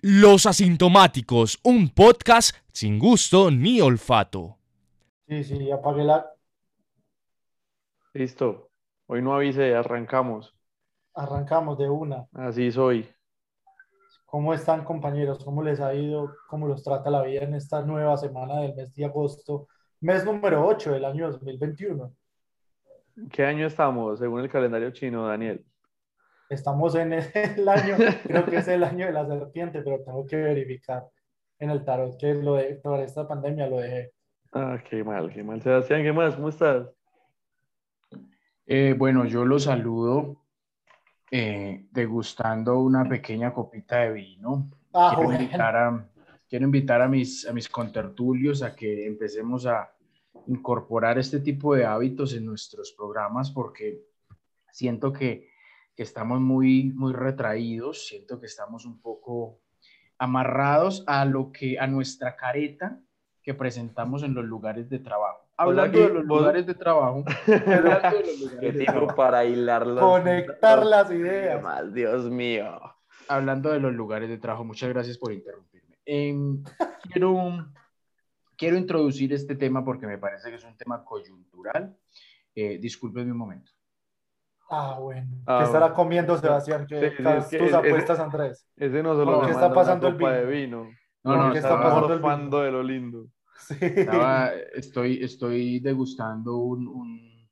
Los Asintomáticos, un podcast sin gusto ni olfato. Sí, sí, apague la. Listo. Hoy no avise, arrancamos. Arrancamos de una. Así soy. ¿Cómo están, compañeros? ¿Cómo les ha ido? ¿Cómo los trata la vida en esta nueva semana del mes de agosto? Mes número 8 del año 2021. ¿Qué año estamos según el calendario chino, Daniel? Estamos en el año, creo que es el año de la serpiente, pero tengo que verificar en el tarot que lo de toda esta pandemia lo dejé. Ah, qué mal, qué mal. Sebastián, ¿qué más? ¿Cómo estás? Eh, bueno, yo los saludo eh, degustando una pequeña copita de vino. Ah, quiero, bueno. invitar a, quiero invitar a mis, a mis contertulios a que empecemos a incorporar este tipo de hábitos en nuestros programas porque siento que, que estamos muy, muy retraídos, siento que estamos un poco amarrados a lo que, a nuestra careta que presentamos en los lugares de trabajo. Hablando de los vos- lugares de trabajo, hablando de los lugares ¿Qué de tipo trabajo. para hilar las... Conectar las ideas. Dios mío. hablando de los lugares de trabajo, muchas gracias por interrumpirme. Em, quiero, quiero introducir este tema porque me parece que es un tema coyuntural. Eh, discúlpenme un momento. Ah, bueno. Ah, ¿Qué estará bueno. comiendo Sebastián? ¿Qué, Sí, sí, es que tus es- apuestas, Andrés? Ese no solo ¿Por me qué está pasando el vino? de vino. No, no, ¿Qué está pasando el morfando de lo lindo. Sí. estaba- estoy, estoy degustando un, un,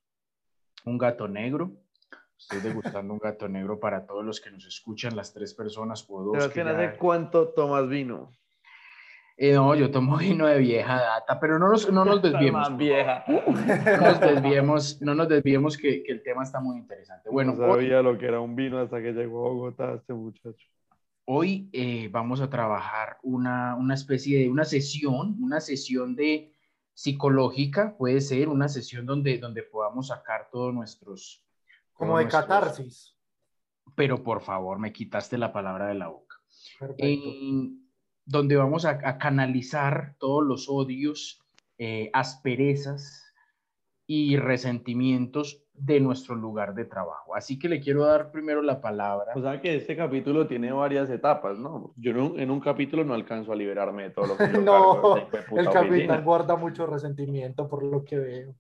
un gato negro. Estoy degustando un gato negro para todos los que nos escuchan, las tres personas o dos. que Sebastián, ya- ¿hace cuánto tomas vino? Eh, no, yo tomo vino de vieja data, pero no nos, no nos desviemos. Más vieja. No nos desviemos, no nos desviemos que, que el tema está muy interesante. Bueno, no sabía lo que era un vino hasta que llegó a Bogotá este muchacho. Hoy eh, vamos a trabajar una, una especie de una sesión, una sesión de psicológica, puede ser una sesión donde, donde podamos sacar todos nuestros... Como todos de nuestros- catarsis. Pero por favor, me quitaste la palabra de la boca. Perfecto. En- donde vamos a, a canalizar todos los odios, eh, asperezas y resentimientos de nuestro lugar de trabajo. Así que le quiero dar primero la palabra. O sea que este capítulo tiene varias etapas, ¿no? Yo en un, en un capítulo no alcanzo a liberarme de todo lo que yo No, cargo El capitán guarda mucho resentimiento por lo que veo.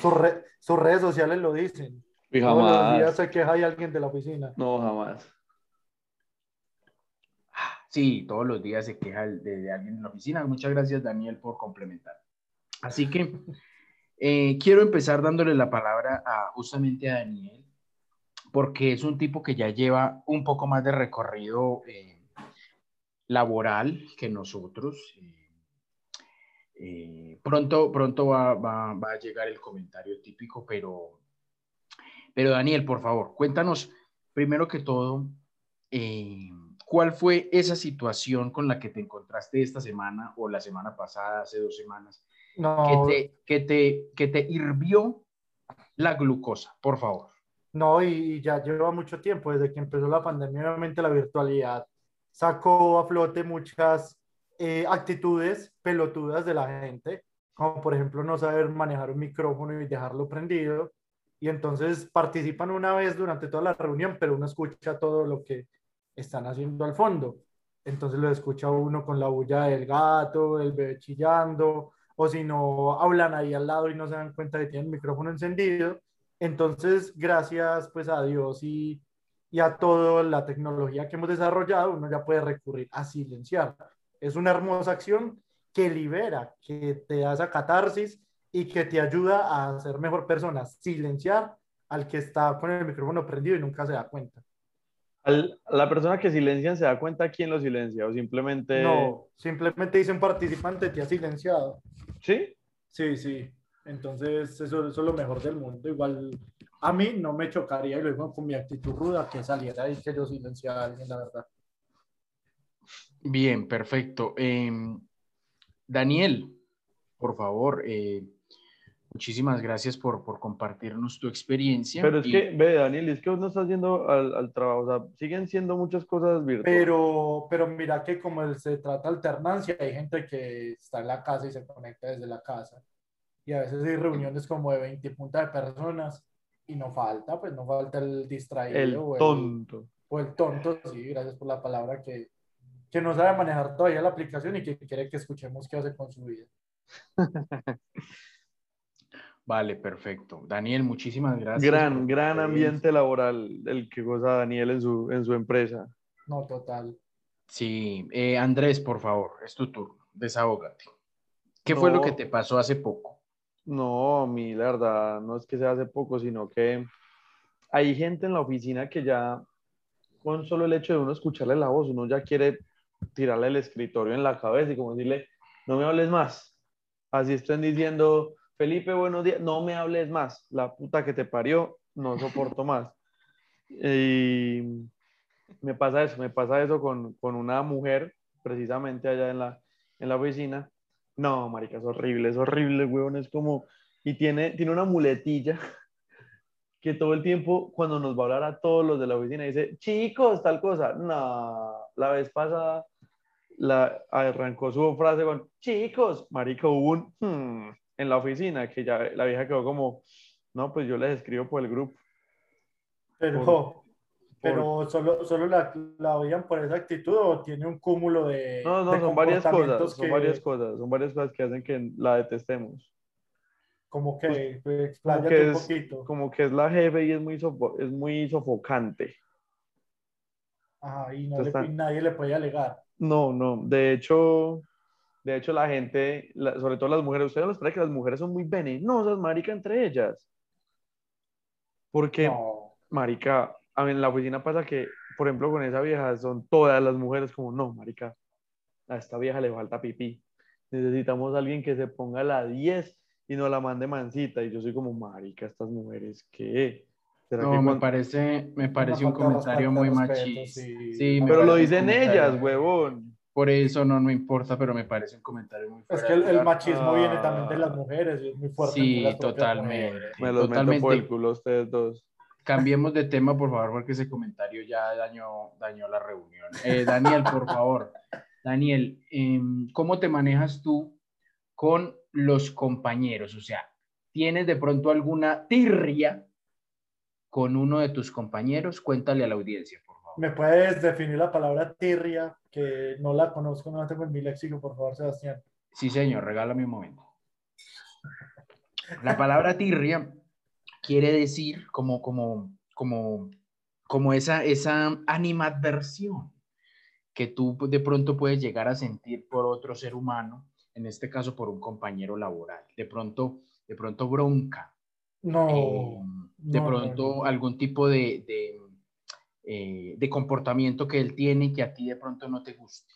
Sus, re- sus redes sociales lo dicen. Y Todos los días jamás. se queja hay alguien de la oficina. No, jamás. Sí, todos los días se queja de, de alguien en la oficina. Muchas gracias, Daniel, por complementar. Así que eh, quiero empezar dándole la palabra a, justamente a Daniel, porque es un tipo que ya lleva un poco más de recorrido eh, laboral que nosotros. Eh, eh, pronto pronto va, va- va a llegar el comentario típico, pero, pero Daniel, por favor, cuéntanos primero que todo. ¿Cuál fue esa situación con la que te encontraste esta semana o la semana pasada, hace dos semanas, No, que te, que te, que te hirvió la glucosa? Por favor. no, y, y ya lleva mucho tiempo, desde que empezó la pandemia, obviamente la virtualidad sacó a flote muchas eh, actitudes pelotudas de la gente, como por ejemplo no saber manejar un micrófono y dejarlo prendido, y entonces participan una vez durante toda la reunión, pero uno escucha todo lo que están haciendo al fondo. Entonces lo escucha uno con la bulla del gato, el bebé chillando, o si no, hablan ahí al lado y no se dan cuenta que tienen el micrófono encendido. Entonces, gracias pues a Dios y, y a toda la tecnología que hemos desarrollado, uno ya puede recurrir a silenciar. Es una hermosa acción que libera, que te da esa catarsis y que te ayuda a ser mejor persona. Silenciar al que está con el micrófono prendido y nunca se da cuenta. Al- la persona que silencian se da cuenta quién lo silencia o simplemente. No, simplemente dice un participante, te ha silenciado. ¿Sí? Sí, sí. Entonces, eso, eso es lo mejor del mundo. Igual a mí no me chocaría, y lo digo con mi actitud ruda, que saliera y que yo silenciara a alguien, la verdad. Bien, perfecto. Em, Daniel, por favor, eh, muchísimas gracias por, por compartirnos tu experiencia. Pero es y- que, ve, Daniel, es que vos no estás yendo al, al trabajo, o sea, siguen siendo muchas cosas virtuales. Pero, pero mira que como el- se trata de alternancia, hay gente que está en la casa y se conecta desde la casa. Y a veces hay reuniones como de 20 puntas de personas y no falta, pues no falta el distraído el o, el, tonto. o el tonto, sí, gracias por la palabra que, que no sabe manejar todavía la aplicación y que quiere que escuchemos qué hace con su vida. Vale, perfecto. Daniel, muchísimas gracias. Gran, gran ambiente laboral el que goza Daniel en su, en su empresa. No, total. Sí, eh, Andrés, por favor, es tu turno. Desahógate. ¿Qué fue lo que te pasó hace poco? No, a mí la verdad no es que sea hace poco, sino que hay gente en la oficina que ya con solo el hecho de uno escucharle la voz, uno ya quiere tirarle el escritorio en la cabeza y como decirle, no me hables más. Así estén diciendo, Felipe, buenos días, no me hables más. La puta que te parió, no soporto más. Y me pasa eso, me pasa eso con, con una mujer, precisamente allá en la, en la oficina. No, marica, es horrible, es horrible, weón, es como... Y tiene, tiene una muletilla que todo el tiempo, cuando nos va a hablar a todos los de la oficina, dice, chicos, tal cosa. No, la vez pasada la, arrancó su frase con, chicos, marica, hubo un "Hmm", en la oficina, que ya la vieja quedó como, no, pues yo les escribo por el grupo. Pero, Por- pero solo, solo la, la odian por esa actitud o tiene un cúmulo de. No, no, de son varias cosas, son que- varias cosas, son varias cosas que hacen que la detestemos. Como que, pues, Como que, un es, poquito. como que es la jefe y es muy, sofo- es muy sofocante. Ajá, y, no Entonces le- nadie le puede alegar. No, no, de hecho, de hecho la gente, la- sobre todo las mujeres, ustedes no les parece que las mujeres son muy venenosas, marica, entre ellas. Porque, No. marica, a mí en la oficina pasa que, por ejemplo, con esa vieja son todas las mujeres como, no, marica, a esta vieja le falta pipí. Necesitamos a alguien que se ponga a la 10 y no la mande mansita. Y yo soy como, marica, estas mujeres, ¿qué? ¿Será que No, me cuando- parece, me parece un comentario muy machista. sí. Sí, Pero lo dicen ellas, huevón. Por eso no, no importa, pero me parece un comentario muy Es fuera que el, machismo Ah. viene también de las mujeres y es muy fuerte. Sí, totalmente. Me meto totalmente. por el culo ustedes dos. Cambiemos de tema, por favor, porque ese comentario ya dañó, dañó la reunión. Eh, Daniel, por favor. Daniel, em, ¿cómo te manejas tú con los compañeros? O sea, ¿tienes de pronto alguna tirria con uno de tus compañeros? Cuéntale a la audiencia. ¿Me puedes definir la palabra tirria? Que no la conozco, no la tengo en mi léxico, por favor, Sebastián. Sí, señor, regálame un momento. La palabra tirria quiere decir como, como, como, como esa, esa animadversión que tú de pronto puedes llegar a sentir por otro ser humano, en este caso por un compañero laboral. De pronto, de pronto bronca, No. eh, de no, pronto no. algún tipo de, de, eh, de comportamiento que él tiene y que a ti de pronto no te guste.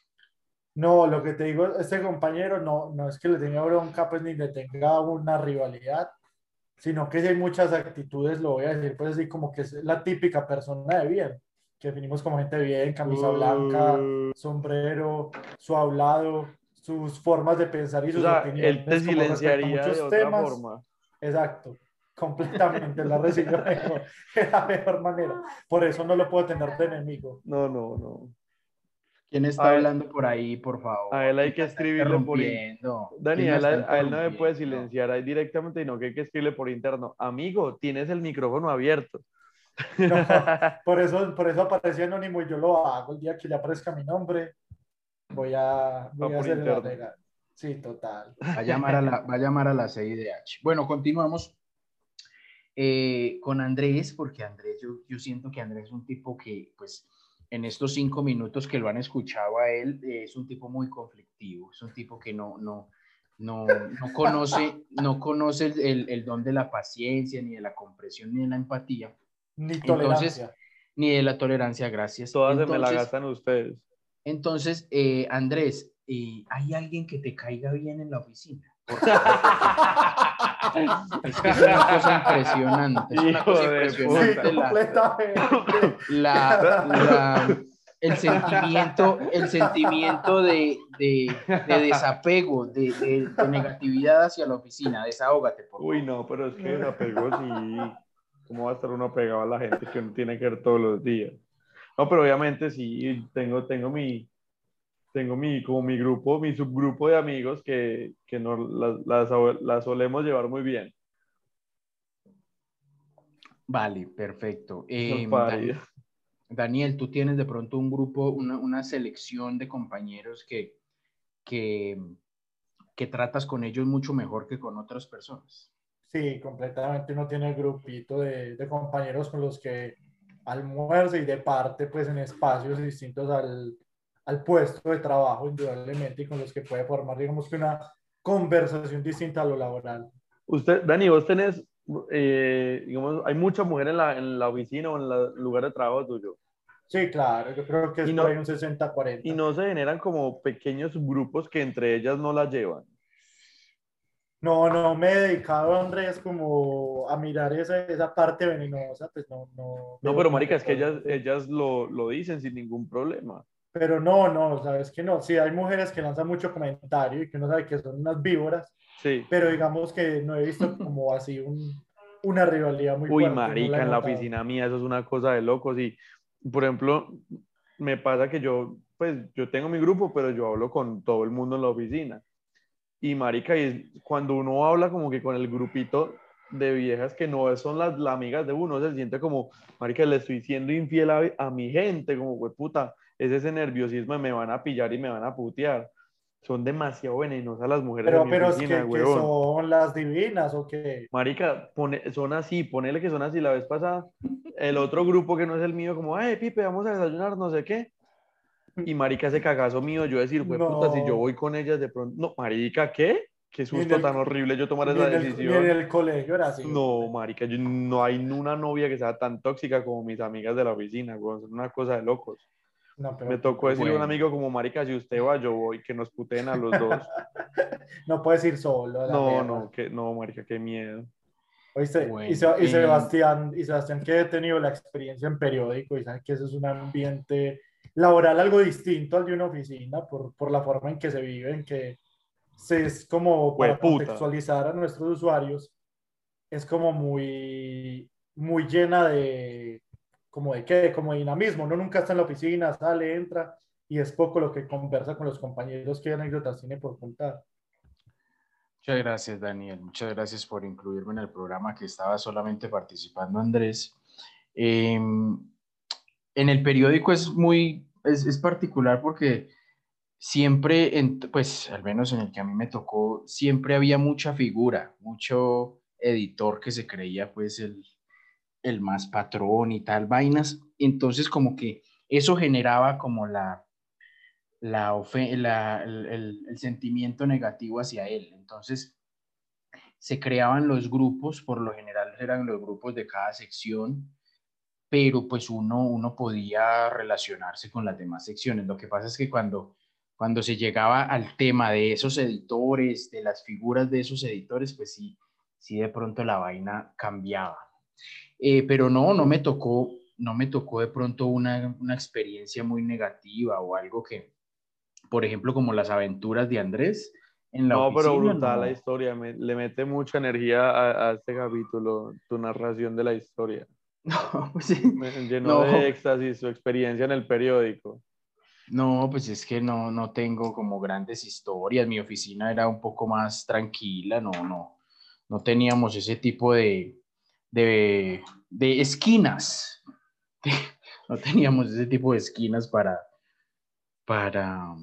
No, lo que te digo, este compañero no, no es que le tenga bronca, pues ni le tenga una rivalidad, sino que si hay muchas actitudes, lo voy a decir, pues así como que es la típica persona de bien, que definimos como gente bien, camisa blanca, Uh, sombrero, su hablado, sus formas de pensar y o sus sea, opiniones. él te silenciaría de muchos otra temas. forma. Exacto, completamente, la recibió mejor, de la mejor manera. Por eso no lo puedo tener de enemigo. No, no, no. ¿Quién está A él- hablando por ahí, por favor? a él hay ¿Quién que escribirle por in- interrumpiendo? Dani, ¿Quién a él, está a él no me puede silenciar ahí directamente, sino que hay que escribirle por interno. Amigo, tienes el micrófono abierto. No, por eso, por eso aparecía anónimo y yo lo hago. El día que le aparezca mi nombre, voy a, voy Va a hacer la interno. Sí, total. Va a llamar a la, va a llamar a la CIDH. Bueno, continuamos eh, con Andrés, porque Andrés, yo, yo siento que Andrés es un tipo que, pues, en estos cinco minutos que lo han escuchado a él, eh, es un tipo muy conflictivo, es un tipo que no, no, no, no conoce, no conoce el, el- el don de la paciencia, ni de la comprensión, ni de la empatía, Ni Entonces, tolerancia. ni de la tolerancia, gracias. Todas se me la Entonces, gastan ustedes. Entonces, eh, Andrés, eh, ¿hay alguien que te caiga bien en la oficina? Es que es una cosa impresionante. Es una cosa impresionante. la- la- la- el sentimiento, el sentimiento de, de- de desapego, de, de- negatividad hacia la oficina. Desahógate, por favor. Uy, no, pero es que apegó sí. ¿Cómo va a estar uno apegado a la gente que uno tiene que ver todos los días? No, pero obviamente sí, tengo, tengo mi, tengo mi, como mi grupo, mi subgrupo de amigos que, que nos, las, las, las solemos llevar muy bien. Vale, perfecto. Nos Eh, pare. Dani- Daniel, tú tienes de pronto un grupo, una, una selección de compañeros que, que, que tratas con ellos mucho mejor que con otras personas. Sí, completamente uno tiene el grupito de, de compañeros con los que almuerza y de parte pues en espacios distintos al, al puesto de trabajo indudablemente y con los que puede formar digamos que una conversación distinta a lo laboral. Usted, Dani, vos tenés, eh, digamos, hay mucha mujer en la, en la oficina o en el lugar de trabajo tuyo. Sí, claro, yo creo que es no- por ahí un 60-40. Y no se generan como pequeños grupos que entre ellas no la llevan. No, no me he dedicado, Andrés, como a mirar esa, esa parte venenosa, pues no, no. No, pero marica, es que ellas, ellas lo, lo dicen sin ningún problema. Pero no, no, sabes que no. Sí, hay mujeres que lanzan mucho comentario y que uno sabe que son unas víboras, Sí. pero digamos que no he visto como así un, una rivalidad muy Uy, fuerte. no la he marica, en la oficina mía eso es una cosa de locos. Y, por ejemplo, me pasa que yo, pues, yo tengo mi grupo, pero yo hablo con todo el mundo en la oficina. Y, marica, y cuando uno habla como que con el grupito de viejas que no son las, las amigas de uno, se siente como, marica, le estoy siendo infiel a, a mi gente, como, güey, puta, es ese nerviosismo me van a pillar y me van a putear. Son demasiado venenosas las mujeres Pero, de mi pero es que, oficina, que huevón. son las divinas o que. Marica, pone, son así, ponele que son así. La vez pasada, el otro grupo que no es el mío, como, ay, Pipe, vamos a desayunar, no sé qué. Y marica, ese cagazo mío, yo decir, güey, puta, si yo No. voy con ellas de pronto. No, marica, ¿qué? Qué susto el- tan horrible yo tomar esa el, decisión. en el colegio era así. No, marica, yo, no hay una novia que sea tan tóxica como mis amigas de la oficina, güey. Son una cosa de locos. No, pero Me tocó decirle a un bueno. amigo como, marica, si usted va, yo voy, que nos puteen a los dos. no puedes ir solo. No, mierda. no, que, no, marica, qué miedo. ¿Oíste? Bueno, y, Se- y Sebastián, y Sebastián, que ha tenido la experiencia en periódico y sabe que eso es un ambiente laboral algo distinto al de una oficina por, por la forma en que se vive, en que se es como para Hueputa. contextualizar a nuestros usuarios, es como muy, muy llena de, como de qué, como de dinamismo. Uno nunca está en la oficina, sale, entra y es poco lo que conversa con los compañeros, qué anécdotas tiene por contar. Muchas gracias, Daniel. Muchas gracias por incluirme en el programa que estaba solamente participando Andrés. Eh, en el periódico es muy, es, es particular porque siempre, en- pues al menos en el que a mí me tocó, siempre había mucha figura, mucho editor que se creía pues el, el más patrón y tal, vainas. Entonces como que eso generaba como la, la, la- el, el- el sentimiento negativo hacia él. Entonces, se creaban los grupos, por lo general eran los grupos de cada sección, pero pues uno, uno podía relacionarse con las demás secciones. Lo que pasa es que cuando, cuando se llegaba al tema de esos editores, de las figuras de esos editores, pues sí, sí de pronto la vaina cambiaba. Eh, pero no, no me tocó, no me tocó de pronto una, una experiencia muy negativa o algo que, por ejemplo, como las aventuras de Andrés en la No, pero oficina, brutal no. la historia, me- le mete mucha energía a, a este capítulo, tu narración de la historia. No, pues sí. Me llenó No. de éxtasis su experiencia en el periódico. No, pues es que no, no tengo como grandes historias. Mi oficina era un poco más tranquila, no, no, no teníamos ese tipo de, de, de esquinas. No teníamos ese tipo de esquinas para, para,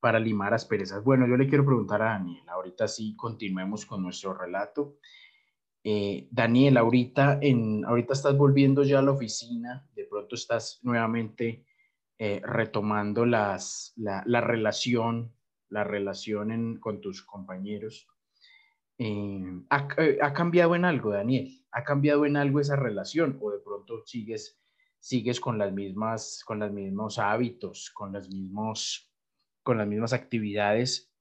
para limar asperezas. Bueno, yo le quiero preguntar a Daniel, ahorita sí continuemos con nuestro relato. Eh, Daniel, ahorita, en, ahorita estás volviendo ya a la oficina, de pronto estás nuevamente eh, retomando las, la, la relación, la relación en- con tus compañeros. Eh, ¿ha, eh, ha cambiado en algo, Daniel? ¿Ha cambiado en algo esa relación? ¿O de pronto sigues, sigues con las mismas, con los mismos hábitos, con las mismos, con las mismas actividades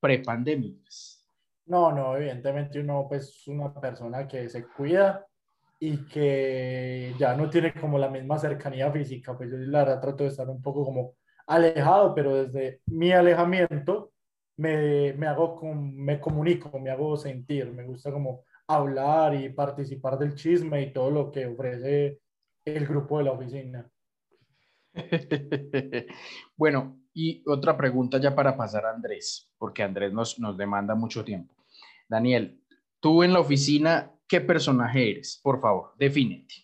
prepandémicas? No, no, evidentemente uno pues es una persona que se cuida y que ya no tiene como la misma cercanía física, pues yo la verdad trato de estar un poco como alejado, pero desde mi alejamiento me, me hago, com- me comunico, me hago sentir, me gusta como hablar y participar del chisme y todo lo que ofrece el grupo de la oficina. Bueno, y otra pregunta ya para pasar a Andrés, porque Andrés nos, nos demanda mucho tiempo. Daniel, tú en la oficina, ¿qué personaje eres? Por favor, defínete.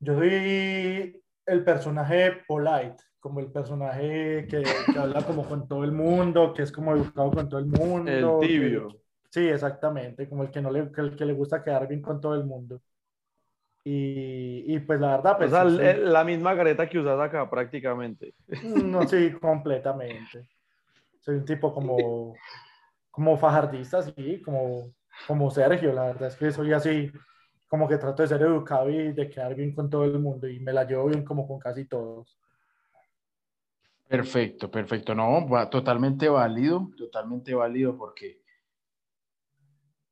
Yo soy el personaje polite, como el personaje que, que habla como con todo el mundo, que es como educado con todo el mundo. El que- tibio. sí, exactamente, como el que no le, que el que le gusta quedar bien con todo el mundo. Y, y pues la verdad, O pues sea, sí, la misma careta que usas acá prácticamente. no, sí, completamente. Soy un tipo como, como fajardista, sí, como, como Sergio, la verdad es que soy así, como que trato de ser educado y de quedar bien con todo el mundo y me la llevo bien como con casi todos. Perfecto, perfecto. No, va- totalmente válido, totalmente válido porque,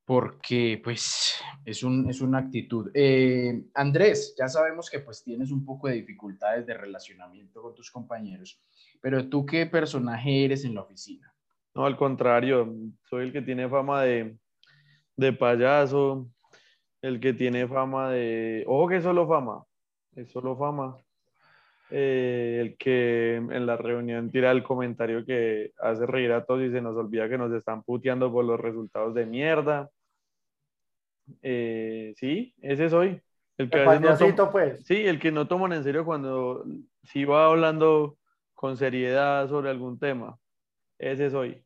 porque pues es, un, es una actitud. Eh, Andrés, ya sabemos que pues tienes un poco de dificultades de relacionamiento con tus compañeros, pero tú qué personaje eres en la oficina? No, al contrario, soy el que tiene fama de, de payaso, el que tiene fama de... Ojo que es solo fama, es solo fama. Eh, el que en la reunión tira el comentario que hace reír a todos y se nos olvida que nos están puteando por los resultados de mierda. Eh, sí, ese soy. El que El no toma- pues. Sí, el que no toman en serio cuando si va hablando con seriedad sobre algún tema. Ese soy.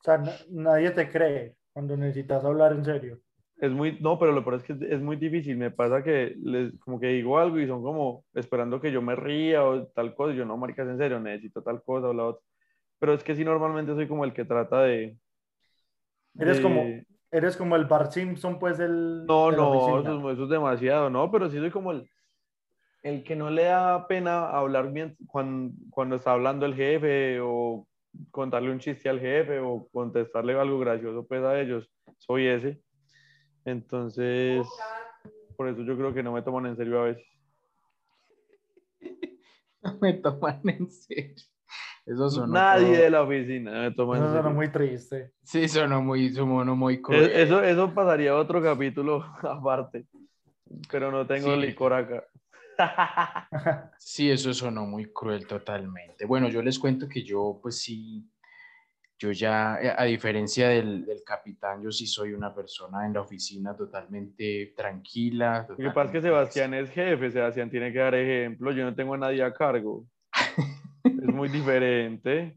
O sea, na- nadie te cree cuando necesitas hablar en serio. Es muy, no, pero lo peor es que es, es muy difícil. Me pasa que les, como que digo algo y son como esperando que yo me ría o tal cosa. Yo no, maricas, en serio, necesito tal cosa o la otra. Pero es que sí, normalmente soy como el que trata de. Eres de- como, eres como el Bart Simpson, pues, del. No, no, eso, es- eso es demasiado, ¿no? Pero sí soy como el, el que no le da pena hablar bien cuando, cuando está hablando el jefe o contarle un chiste al jefe o contestarle algo gracioso pues a ellos. Soy ese. Entonces, por eso yo creo que no me toman en serio a veces. No me toman en serio. Eso sonó Nadie todo- de la oficina me toma en Eso suena serio. muy triste. Sí, sonó muy, sonó muy cruel. Eh, Eso, eso pasaría a otro capítulo aparte, pero no tengo Sí. licor acá. Sí, eso sonó muy cruel totalmente. Bueno, yo les cuento que yo, pues sí, yo ya, eh, a diferencia del, del capitán, yo sí soy una persona en la oficina totalmente tranquila. Lo que pasa es que Sebastián es jefe, Sebastián tiene que dar ejemplo, yo no tengo a nadie a cargo. Es muy diferente.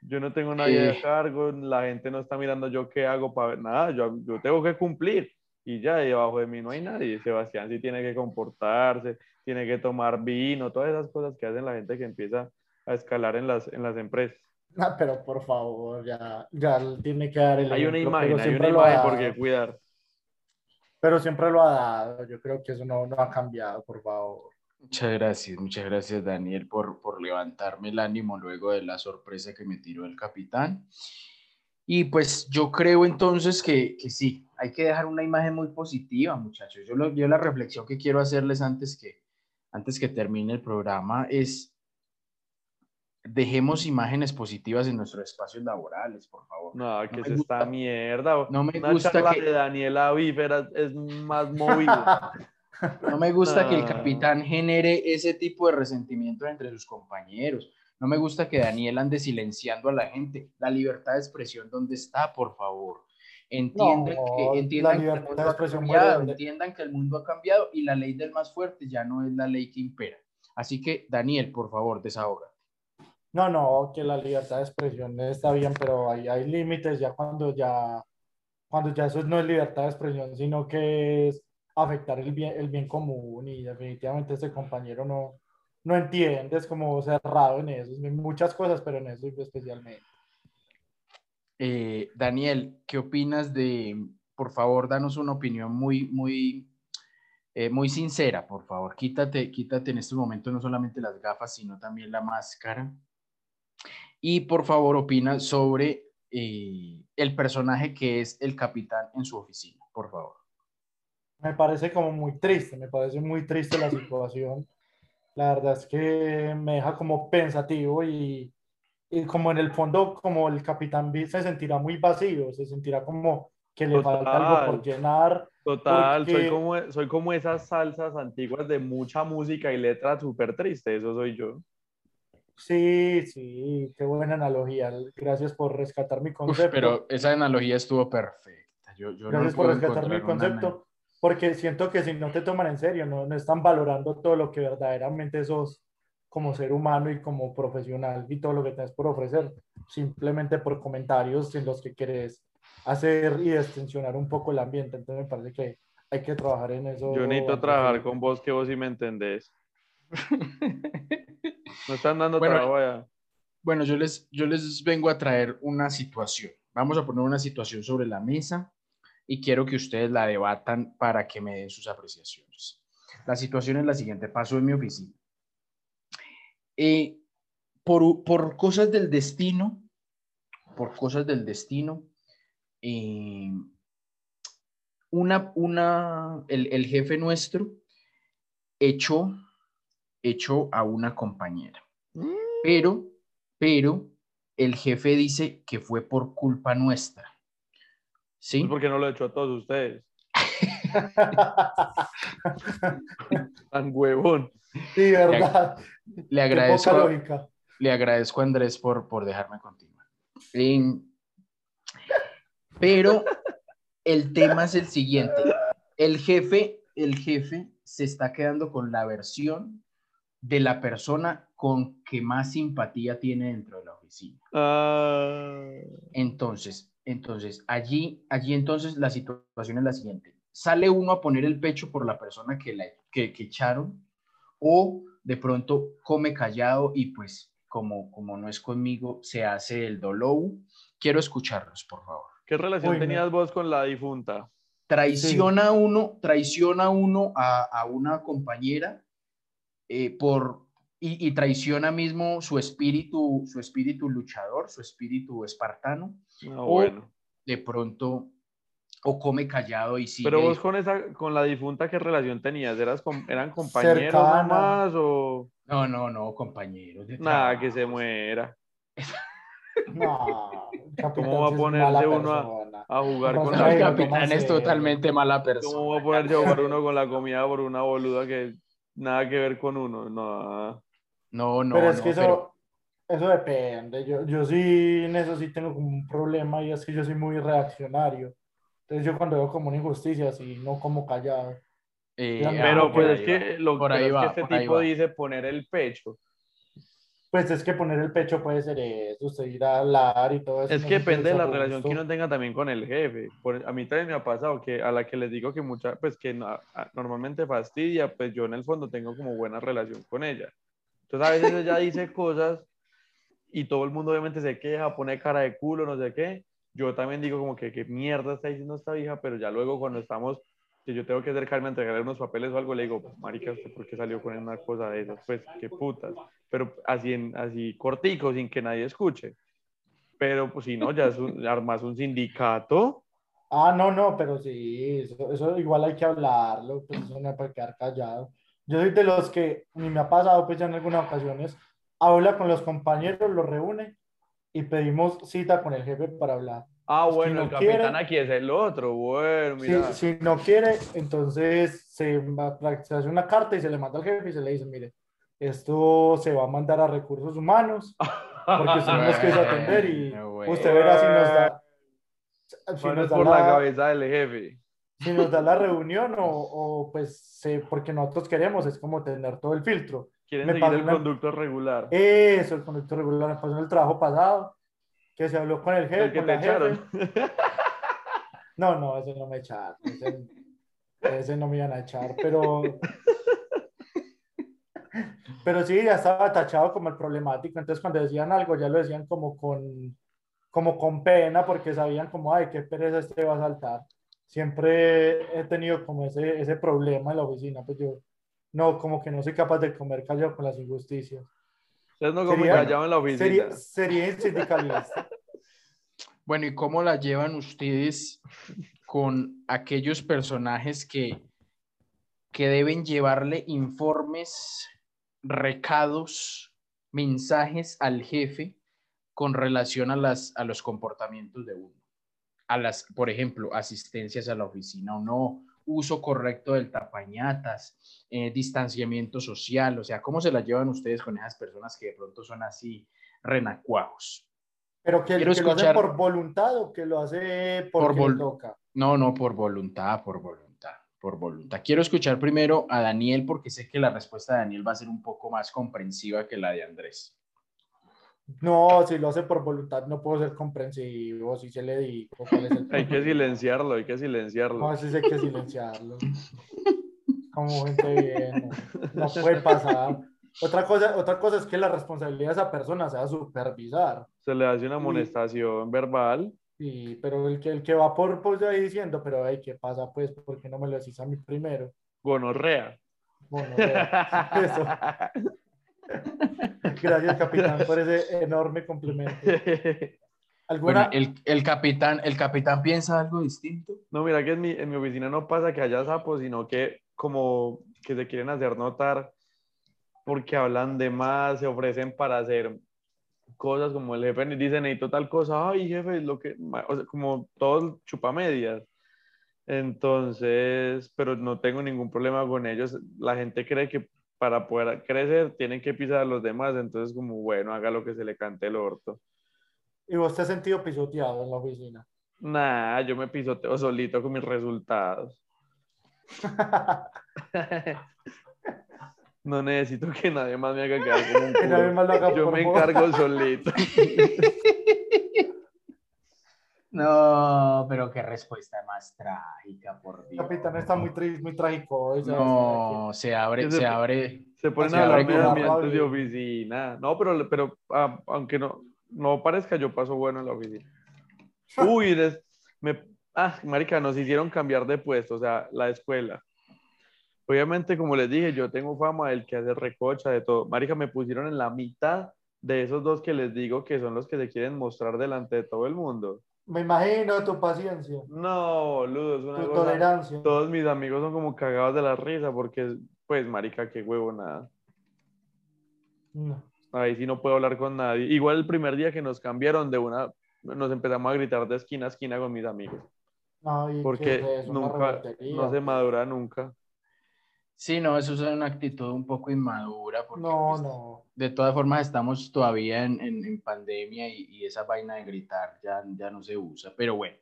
Yo no tengo a nadie Eh. a cargo, la gente no está mirando yo qué hago para ver nada, yo, yo tengo que cumplir. Y ya, debajo de mí no hay nadie. Sebastián sí tiene que comportarse, tiene que tomar vino, todas esas cosas que hacen la gente que empieza a escalar en las, en las empresas. Ah, pero por favor, ya, ya tiene que dar el Hay una ejemplo, imagen, pero hay siempre una lo ha imagen por dado. qué cuidar. Pero siempre lo ha dado. Yo creo que eso no, no ha cambiado, por favor. Muchas gracias, muchas gracias Daniel por, por levantarme el ánimo luego de la sorpresa que me tiró el capitán. Y pues yo creo entonces que, que sí, hay que dejar una imagen muy positiva, muchachos. Yo, lo- yo la reflexión que quiero hacerles antes que, antes que termine el programa es dejemos imágenes positivas en nuestros espacios laborales, por favor. No, que me es esta mierda. no me Una gusta charla que- de Daniela Vífera es más movido. No me gusta que el No. capitán genere ese tipo de resentimiento entre sus compañeros. No me gusta que Daniel ande silenciando a la gente. La libertad de expresión, ¿dónde está, por favor? Entiendan, No, que, entiendan la que cambiado, entiendan que el mundo ha cambiado y la ley del más fuerte ya no es la ley que impera. Así que, Daniel, por favor, desahoga. No, no, que la libertad de expresión está bien, pero hay, hay límites ya cuando ya, cuando ya eso no es libertad de expresión, sino que es afectar el bien, el bien común y definitivamente ese compañero no, no entiende, es como cerrado en eso, en muchas cosas, pero en eso especialmente. Eh, Daniel, ¿qué opinas de, por favor, danos una opinión muy, muy, eh, muy sincera, por favor. Quítate, quítate en estos momentos no solamente las gafas, sino también la máscara. Y por favor, opina sobre eh, el personaje que es el capitán en su oficina, por favor. Me parece como muy triste, me parece muy triste la situación. La verdad es que me deja como pensativo y, y como en el fondo, como el capitán Bill se sentirá muy vacío, se sentirá como que le falta algo por Total. llenar. Total, soy Porque- como, soy como esas salsas antiguas de mucha música y letra súper triste, eso soy yo. Sí, sí, qué buena analogía. Gracias por rescatar mi Uf, concepto. pero esa analogía estuvo perfecta. Yo, yo no Gracias por puedo rescatar mi encontrar una concepto. porque siento que si no te toman en serio, no, no están valorando todo lo que verdaderamente sos como ser humano y como profesional y todo lo que tienes por ofrecer, simplemente por comentarios en los que quieres hacer y extensionar un poco el ambiente. Entonces me parece que hay que trabajar en eso. Yo necesito trabajar con vos que vos sí me entendés. Están dando Bueno, trabajo. Bueno, yo les, yo les vengo a traer una situación. Vamos a poner una situación sobre la mesa y quiero que ustedes la debatan para que me den sus apreciaciones. La situación es la siguiente. Pasó en mi oficina. Eh, por, por cosas del destino, por cosas del destino, eh, una, una, el, el jefe nuestro echó, echó a una compañera. Pero, pero el jefe dice que fue por culpa nuestra. ¿Sí? ¿Por qué no lo he hecho a todos ustedes? Tan huevón. Sí, verdad. Le agradezco, lógica. le agradezco a Andrés por, por dejarme continuar. Pero el tema es el siguiente. El jefe, el jefe se está quedando con la versión de la persona con que más simpatía tiene dentro de la oficina. Ah, Entonces, entonces, allí, allí entonces la situación es la siguiente. Sale uno a poner el pecho por la persona que, la, que, que echaron o de pronto come callado y pues como, como no es conmigo, se hace el dolor. Quiero escucharlos, por favor. ¿Qué relación tenías vos con la difunta? Traiciona uno, traiciona uno a, a una compañera eh, por, y, y traiciona mismo su espíritu, su espíritu luchador, su espíritu espartano. Ah, O- bueno. de pronto o come callado y sigue. Pero vos con esa, con la difunta, ¿qué relación tenías? ¿Eras ¿Eran compañeros Cercana. nomás o No, no, no, compañeros. de nada que se muera? No, capitán, ¿Cómo va a ponerse uno a-. A jugar No, con no, la no, El no, capitán no es totalmente mala persona. ¿Cómo va a ponerse a jugar uno con la comida por una boluda que nada que ver con uno? No. No, no, pero es no, que eso, pero- eso depende. Yo, yo sí, en eso sí tengo como un problema y es que yo soy muy reaccionario. Entonces yo cuando veo como una injusticia, sí, no como callado. eh, Pero ah, Pero pues es que, lo, Por pero ahí es que este tipo dice poner el pecho. Pues es que poner el pecho puede ser eso, ir a hablar y todo eso. Es que depende de la relación que uno tenga también con el jefe. Por- a mí también me ha pasado que a la que les digo que mucha, pues que no- a- normalmente fastidia, pues yo en el fondo tengo como buena relación con ella. Entonces a veces ella dice cosas y todo el mundo obviamente se queja, pone cara de culo, no sé qué. Yo también digo como que qué mierda está diciendo esta vieja, pero ya luego cuando estamos, que yo tengo que acercarme a entregarle unos papeles o algo, le digo, marica, ¿usted por qué salió con una cosa de esas? Pues qué putas. Pero así, en, así cortico, sin que nadie escuche. Pero pues si no, ya es un, armas un sindicato. Ah, no, no, pero sí, eso, eso igual hay que hablarlo, pues eso no puede quedar callado. Yo soy de los que, ni me ha pasado, pues ya en algunas ocasiones, habla con los compañeros, los reúne y pedimos cita con el jefe para hablar. Ah, Si bueno, no el capitán quiere- aquí es el otro. Bueno, Si, mira. si no quiere, entonces se, va- se hace una carta y se le manda al jefe y se le dice, mire, esto se va a mandar a recursos humanos porque tenemos que atender y Bueno, bueno. usted verá si nos da, si Manos nos da por la la, cabeza del jefe. si nos da la reunión o, o, pues se- porque nosotros queremos, es como tener todo el filtro. Quieren Me seguir el una- conducto regular. Eso, el conductor regular me pasó en el trabajo pasado, que se habló con el jefe, el que te la jefe. echaron. No, no, ese no me echaron. Ese, ese no me iban a echar, pero. Pero sí, ya estaba tachado como el problemático. Entonces, cuando decían algo, ya lo decían como con, como con pena, porque sabían como, ay, qué pereza este va a saltar. Siempre he tenido como ese, ese problema en la oficina. Pues yo, no, como que no soy capaz de comer callado con las injusticias. Ustedes no comen callado en la oficina. Sería, sería sindicalista. Bueno, ¿y cómo la llevan ustedes con aquellos personajes que, que deben llevarle informes, recados, mensajes al jefe con relación a, las, a los comportamientos de uno? A las, por ejemplo, asistencias a la oficina o no, uso correcto del tapañatas, eh, distanciamiento social, o sea, ¿cómo se la llevan ustedes con esas personas que de pronto son así renacuajos? Pero que, Quiero que lo hace por voluntad o que lo hace porque Por vol- toca. No, no, por voluntad, por voluntad. Por voluntad. Quiero escuchar primero a Daniel porque sé que la respuesta de Daniel va a ser un poco más comprensiva que la de Andrés. No, si lo hace por voluntad no puedo ser comprensivo, si se le digo. cuál es el Hay que silenciarlo, hay que silenciarlo. No, sí hay que silenciarlo. Como gente bien, no, no puede pasar. Otra cosa, otra cosa es que la responsabilidad de esa persona sea supervisar. Se le hace una amonestación verbal. Sí, pero el que, el que va por pues ahí diciendo, pero ay, ¿qué pasa pues? ¿Por qué no me lo decís a mí primero? Gonorrea. Bueno, ya, eso. Gracias, capitán, por ese enorme complemento. ¿Alguna? Bueno, el, el capitán, el capitán piensa algo distinto. No, mira que en mi, en mi oficina no pasa que haya sapos, sino que como que se quieren hacer notar porque hablan de más, se ofrecen para hacer cosas como el jefe dice, necesito tal cosa, ay jefe, lo que, o sea, como todo chupamedias. Entonces, pero no tengo ningún problema con ellos. La gente cree que para poder crecer tienen que pisar a los demás, entonces como, bueno, haga lo que se le cante el orto. ¿Y vos te has sentido pisoteado en la oficina? Nah, yo me pisoteo solito con mis resultados. No necesito que nadie más me haga quedar como un Que nadie culo. más lo haga Yo por me encargo solito. No, pero qué respuesta más trágica, por Dios. Capitán está muy triste, muy trágico. hoy, ¿sabes? No, se abre, se abre. Se ponen a hablar abre de ambientes de rabia. oficina. No, pero, pero ah, aunque no, no parezca, yo paso bueno en la oficina. Uy, les- me, ah, marica, nos hicieron cambiar de puesto, o sea, la escuela. Obviamente, como les dije, yo tengo fama del que hace recocha, de todo. Marica, me pusieron en la mitad de esos dos que les digo que son los que se quieren mostrar delante de todo el mundo. Me imagino tu paciencia, No, boludo, es una tu cosa- tolerancia. Todos mis amigos son como cagados de la risa porque, pues, marica, qué huevo, nada. No. Ahí sí no puedo hablar con nadie. Igual el primer día que nos cambiaron de una, nos empezamos a gritar de esquina a esquina con mis amigos. No, ¿y Porque es eso? Nunca, no se madura nunca. Sí, no, eso es una actitud un poco inmadura. Porque, No, pues, no. De todas formas, estamos todavía en, en- en pandemia y, y esa vaina de gritar ya, ya no se usa. Pero bueno.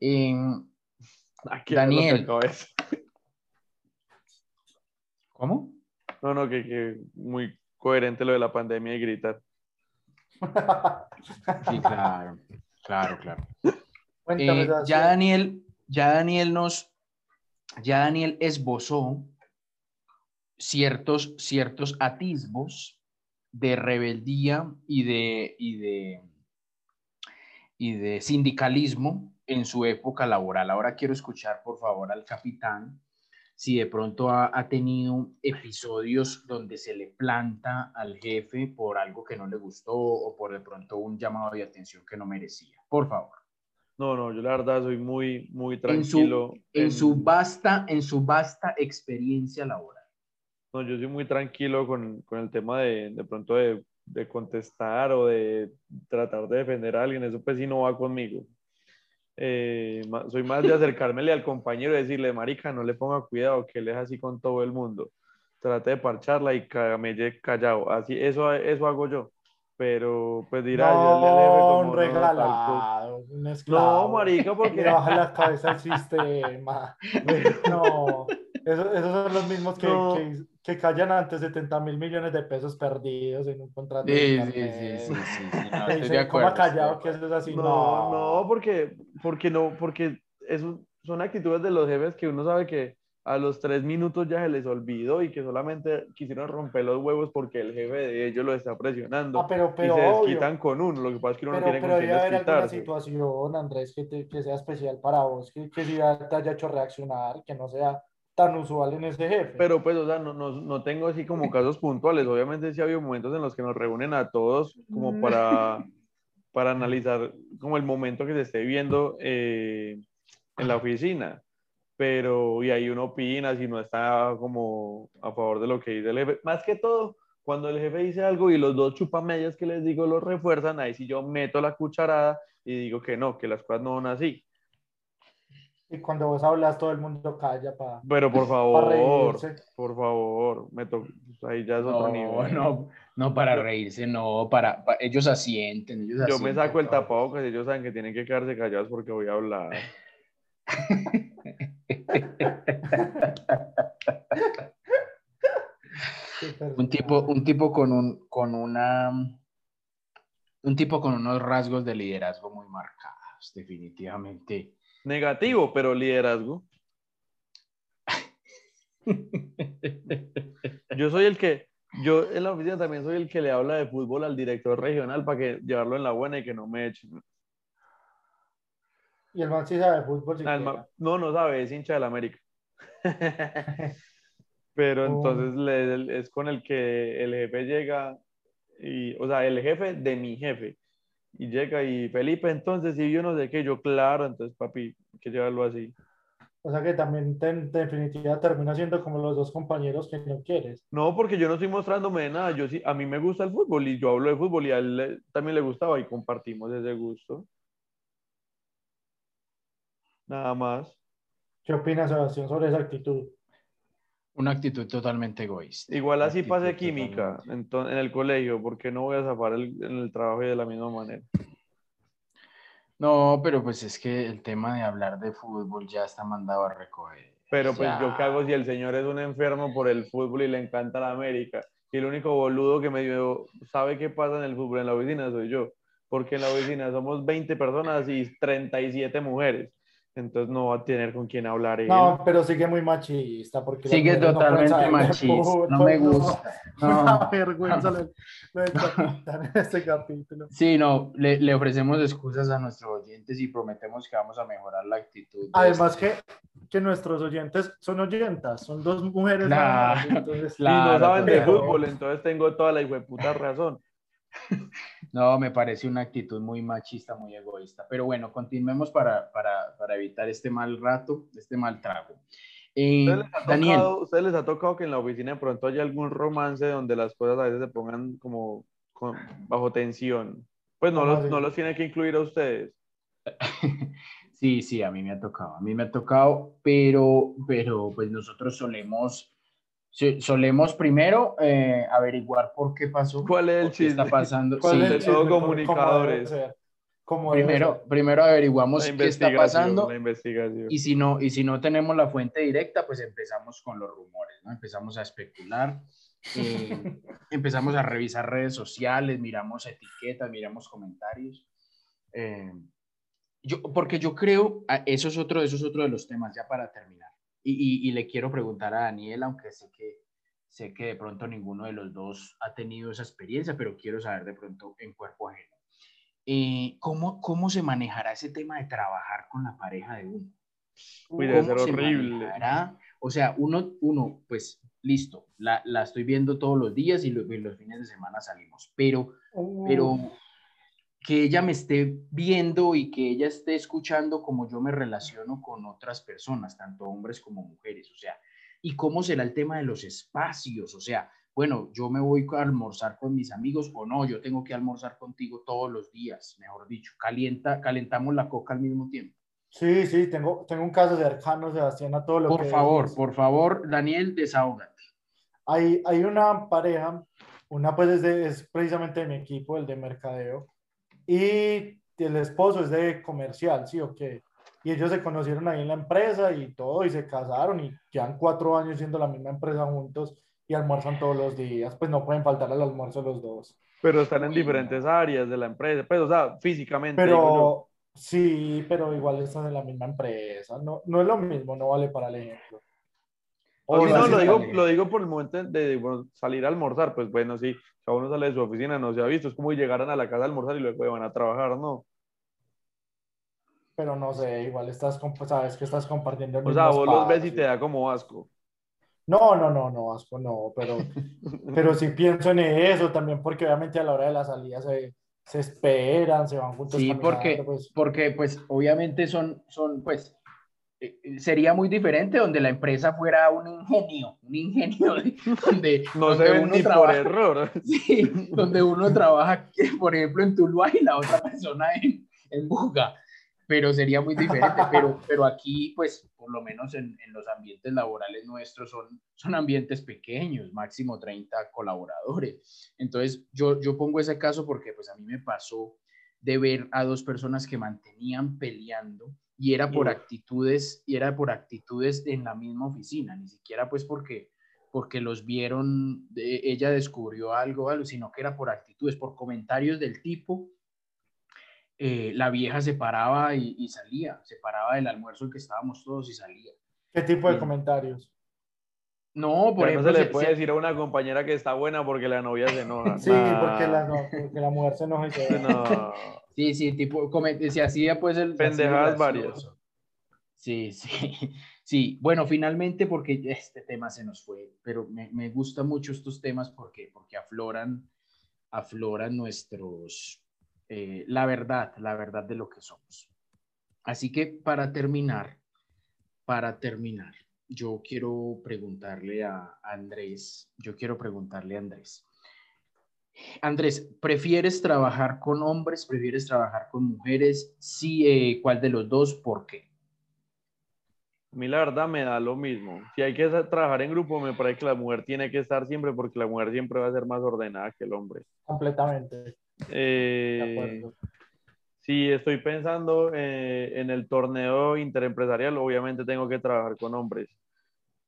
Em, Aquí Daniel. No, ¿Cómo? no, no, que, que muy coherente lo de la pandemia y gritar. Sí, claro, claro, claro. Cuéntame, Eh, ya Daniel, ya Daniel nos, ya Daniel esbozó ciertos, ciertos atisbos de rebeldía y de, y de, y de sindicalismo en su época laboral. Ahora quiero escuchar, por favor, al capitán si de pronto ha, ha tenido episodios donde se le planta al jefe por algo que no le gustó o por de pronto un llamado de atención que no merecía. Por favor. No, no, yo la verdad soy muy, muy En su- tranquilo. en su vasta, en su vasta experiencia laboral. No, yo soy muy tranquilo con, con el tema de, de pronto de, de contestar o de tratar de defender a alguien. Eso pues sí no va conmigo. Eh, soy más de acercármele al compañero y decirle, marica, no le ponga cuidado, que él es así con todo el mundo. Trate de parcharla y camelle callado. Así, eso, eso hago yo. Pero pues dirá, no, le un no, regalado, un No, esclavo. marica, Le porque... baja la cabeza al sistema. No, eso- esos son los mismos que, No. que, que callan ante 70 mil millones de pesos perdidos en un contrato. de Sí, sí, internet. sí, sí, sí, sí, no, Que estoy de dicen, acuerdo. "Coma estoy de callado que eso es así. No, no, porque, porque no, porque eso son actitudes de los jefes que uno sabe que a los tres minutos ya se les olvidó y que solamente quisieron romper los huevos porque el jefe de ellos lo está presionando Ah, pero, y pero se obvio. desquitan con uno. Lo que pasa es que uno Pero, no tiene pero con haber alguna situación, Andrés, que, te- que sea especial para vos, que, que sí te haya hecho reaccionar, que no sea tan usual en ese jefe. Pero pues, o sea, no, no, no tengo así como casos puntuales. Obviamente sí ha habido momentos en los que nos reúnen a todos como para, para analizar como el momento que se esté viendo eh, en la oficina. Pero, y ahí uno opina si no está como a favor de lo que dice el jefe. Más que todo, cuando el jefe dice algo y los dos chupamedias que les digo lo refuerzan, ahí sí yo meto la cucharada y digo que no, que las cosas no van así. Y cuando vos hablas, todo el mundo calla para Pero por favor, reírse. por favor, me to- ahí ya es otro No, nivel. no, no para reírse, no, para, pa- ellos asienten, ellos Yo me saco el tapabocas y ellos saben que tienen que quedarse callados porque voy a hablar. un tipo, un tipo con un, con una, un tipo con unos rasgos de liderazgo muy marcados, definitivamente. Negativo, pero liderazgo. Yo soy el que, yo en la oficina también soy el que le habla de fútbol al director regional para que llevarlo en la buena y que no me echen. Y el man sí sabe de fútbol. Ah, no, no sabe, es hincha del América. Pero Oh. entonces le- es con el que el jefe llega, y, o sea, el jefe de mi jefe. Y llega y Felipe, entonces, si yo no sé qué, yo, claro, entonces, papi, hay que llevarlo así. O sea que también te- en definitiva termina siendo como los dos compañeros que no quieres. No, porque yo no estoy mostrándome de nada. Yo sí, a mí me gusta el fútbol y yo hablo de fútbol y a él le- también le gustaba y compartimos ese gusto. Nada más. ¿Qué opinas, Sebastián, sobre esa actitud? Una actitud totalmente egoísta. Igual así pasé química totalmente. en, el colegio, porque no voy a zafar el- en el trabajo de la misma manera. No, pero pues es que el tema de hablar de fútbol ya está mandado a recoger. Pero pues Ya. yo qué hago si el señor es un enfermo por el fútbol y le encanta la América. Y el único boludo que medio sabe qué pasa en el fútbol en la oficina soy yo. Porque en la oficina somos 20 personas y 37 mujeres. Entonces no va a tener con quién hablar él. No, pero sigue muy machista. Porque Sigue no totalmente de machista. No me no. gusta. Una No. vergüenza lo, lo capitán en este capítulo. Sí, no, le, le ofrecemos excusas a nuestros oyentes y prometemos que vamos a mejorar la actitud. de Además que, que nuestros oyentes son oyentas, son dos mujeres. más, Claro, entonces, Y no saben de fútbol, entonces tengo toda la puta razón. No, me parece una actitud muy machista, muy egoísta. Pero bueno, continuemos para, para, para evitar este mal rato, este mal trago. Eh, ¿Ustedes les, ha Daniel, tocado, ¿Ustedes les ha tocado que en la oficina de pronto haya algún romance donde las cosas a veces se pongan como con- bajo tensión? Pues no ¿Cómo los, no los tiene que incluir a ustedes. sí, sí, a mí me ha tocado, a mí me ha tocado, pero, pero pues nosotros solemos, solemos primero eh, averiguar por qué pasó, ¿Cuál es el qué está chisme? pasando. ¿Cuál Sí, es el de todo chisme? ¿Cómo- comunicadores. cómo debe? ¿Cómo debe primero, primero averiguamos qué está pasando la investigación. Y si no, y si no tenemos la fuente directa, pues empezamos con los rumores, ¿no? Empezamos a especular, eh, empezamos a revisar redes sociales, miramos etiquetas, miramos comentarios. Eh, yo, porque yo creo, ah, eso es otro, eso es otro de los temas, ya para terminar. Y, y- y le quiero preguntar a Daniel, aunque sé que, sé que de pronto ninguno de los dos ha tenido esa experiencia, pero quiero saber de pronto en cuerpo ajeno. Eh, ¿cómo, ¿Cómo se manejará ese tema de trabajar con la pareja de uno? Uy, debe ¿Cómo ser se horrible. manejará? O sea, uno, uno, pues listo, la, la estoy viendo todos los días y, lo- y los fines de semana salimos, pero, Uh, pero que ella me esté viendo y que ella esté escuchando como yo me relaciono con otras personas, tanto hombres como mujeres, o sea, y cómo será el tema de los espacios, o sea, bueno, yo me voy a almorzar con mis amigos o no, yo tengo que almorzar contigo todos los días, mejor dicho, calienta, calentamos la coca al mismo tiempo. Sí, sí, tengo, tengo un caso cercano, Sebastián, a todo lo Por que favor, dices. por favor, Daniel, desahógate. Hay, hay una pareja, una pues es, de- es precisamente de mi equipo, el de mercadeo, y el esposo es de comercial, ¿sí o qué? Y ellos se conocieron ahí en la empresa y todo, y se casaron y llevan cuatro años siendo la misma empresa juntos y almuerzan todos los días, pues no pueden faltar al almuerzo los dos. Pero están en diferentes áreas de la empresa. Pues, o sea, físicamente. Pero sí, pero igual están en la misma empresa, no, no es lo mismo, no vale para el ejemplo. O no, lo digo, lo digo por el momento de bueno, salir a almorzar, pues bueno, sí, cada uno sale de su oficina, no se ha visto, es como si llegaran a la casa a almorzar y luego van a trabajar, ¿no? pero no sé, igual estás, sabes que estás compartiendo el O sea, vos los ves y te da como asco. No, no, no, no, asco, no, pero, pero sí pienso en eso también, porque obviamente a la hora de la salida se, se esperan, se van juntos. Sí, porque, pues, porque pues obviamente son, son pues, sería muy diferente donde la empresa fuera un ingenio, un ingenio de- donde, No donde se uno ni por trabaja- error. Sí, donde uno trabaja, por ejemplo, en Tuluá y la otra persona en, en Buga, pero sería muy diferente, pero, pero aquí, pues, por lo menos en, en los ambientes laborales nuestros son, son ambientes pequeños, máximo 30 colaboradores. Entonces, yo, yo pongo ese caso porque, pues, a mí me pasó de ver a dos personas que mantenían peleando y era por actitudes, y era por actitudes en la misma oficina, ni siquiera pues porque, porque los vieron, de- ella descubrió algo, algo, sino que era por actitudes, por comentarios del tipo. eh, la vieja se paraba y, y salía, se paraba del almuerzo en que estábamos todos y salía. ¿Qué tipo de comentarios? No, por no ejemplo, se le puede se- decir a una compañera que está buena porque la novia se enoja. Sí, Nah. porque, la, no, porque la mujer se enoja y se No. Sí, sí, tipo, se hacía pues el... Pendejadas gracioso. Sí, sí, sí. Bueno, finalmente, porque este tema se nos fue, pero me, me gustan mucho estos temas porque, porque afloran, afloran nuestros, eh, la verdad, la verdad de lo que somos. Así que para terminar, para terminar, yo quiero preguntarle a Andrés, yo quiero preguntarle a Andrés. Andrés, ¿prefieres trabajar con hombres? ¿Prefieres trabajar con mujeres? Sí, eh, ¿cuál de los dos? ¿Por qué? A mí la verdad me da lo mismo. Si hay que trabajar en grupo, me parece que la mujer tiene que estar siempre porque la mujer siempre va a ser más ordenada que el hombre. completamente. De Eh, acuerdo. si estoy pensando eh, en el torneo interempresarial, obviamente tengo que trabajar con hombres.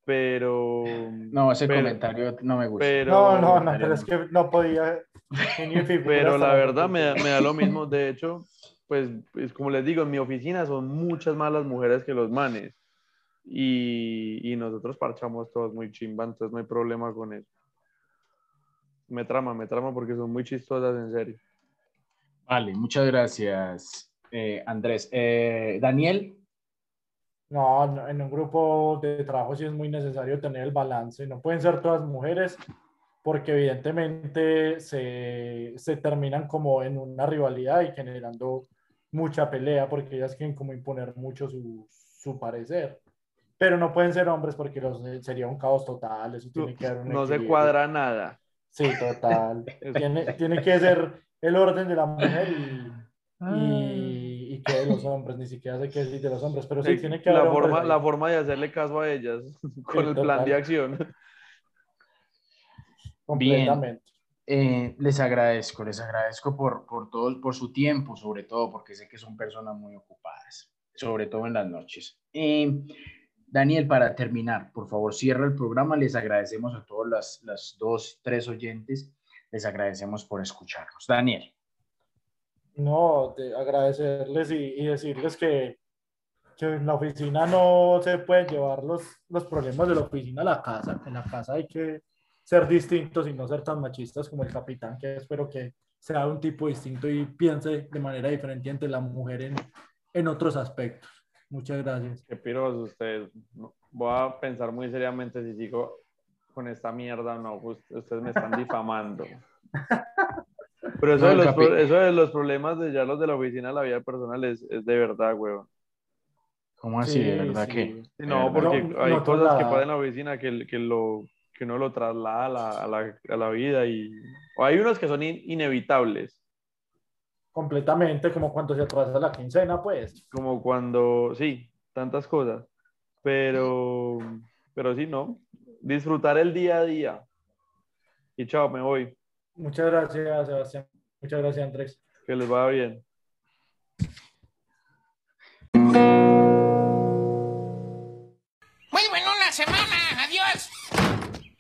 Pero. No, ese pero- comentario no me gusta. pero- No, no, no, pero es que no podía. Pero la verdad me da, me da lo mismo. De hecho, pues, pues, como les digo, en mi oficina son muchas más las mujeres que los manes. Y, y nosotros parchamos todos muy chimba, entonces no hay problema con eso. Me trama, me trama porque son muy chistosas, en serio. Vale, muchas gracias, eh, Andrés. Eh, Daniel, No, no, en un grupo de trabajo sí es muy necesario tener el balance. No pueden ser todas mujeres porque evidentemente se, se terminan como en una rivalidad y generando mucha pelea porque ellas quieren como imponer mucho su, su parecer. Pero no pueden ser hombres porque los, sería un caos total. Eso tiene que haber un No se cuadra nada. Sí, total. tiene, tiene que ser el orden de la mujer y, y, y que de los hombres, ni siquiera sé qué decir de los hombres, pero sí Eh, tiene que haber la, hombres forma, la forma de hacerle caso a ellas con el plan total. de acción. completamente. eh, les agradezco, les agradezco por, por todo, por su tiempo, sobre todo porque sé que son personas muy ocupadas, sobre todo en las noches. Eh, Daniel, para terminar, por favor, cierra el programa. Les agradecemos a todos las, las dos, tres oyentes. Les agradecemos por escucharnos. Daniel. No, de agradecerles y, y decirles que, que en la oficina no se pueden llevar los, los problemas de la oficina a la casa. En la casa hay que ser distintos y no ser tan machistas como el capitán, que espero que sea un tipo distinto y piense de manera diferente ante la mujer en, en otros aspectos. Muchas gracias. Qué piros ustedes. Voy a pensar muy seriamente si sigo con esta mierda o no. Pues, ustedes me están difamando. Pero eso, No, de los, capi- eso de los problemas de ya los de la oficina, la vida personal, es, es de verdad, huevón. ¿Cómo así? Sí, ¿De verdad sí. que? No, porque No, hay no cosas que pasan en la oficina que, que, lo, que uno lo traslada a la, a la, a la vida y... O hay unos que son in- inevitables, Completamente, como cuando se atrasa la quincena, pues. como cuando... Sí, tantas cosas. Pero... Pero sí, no. Disfrutar el día a día. Y chao, me voy. Muchas gracias, Sebastián. Muchas gracias, Andrés. Que les vaya bien.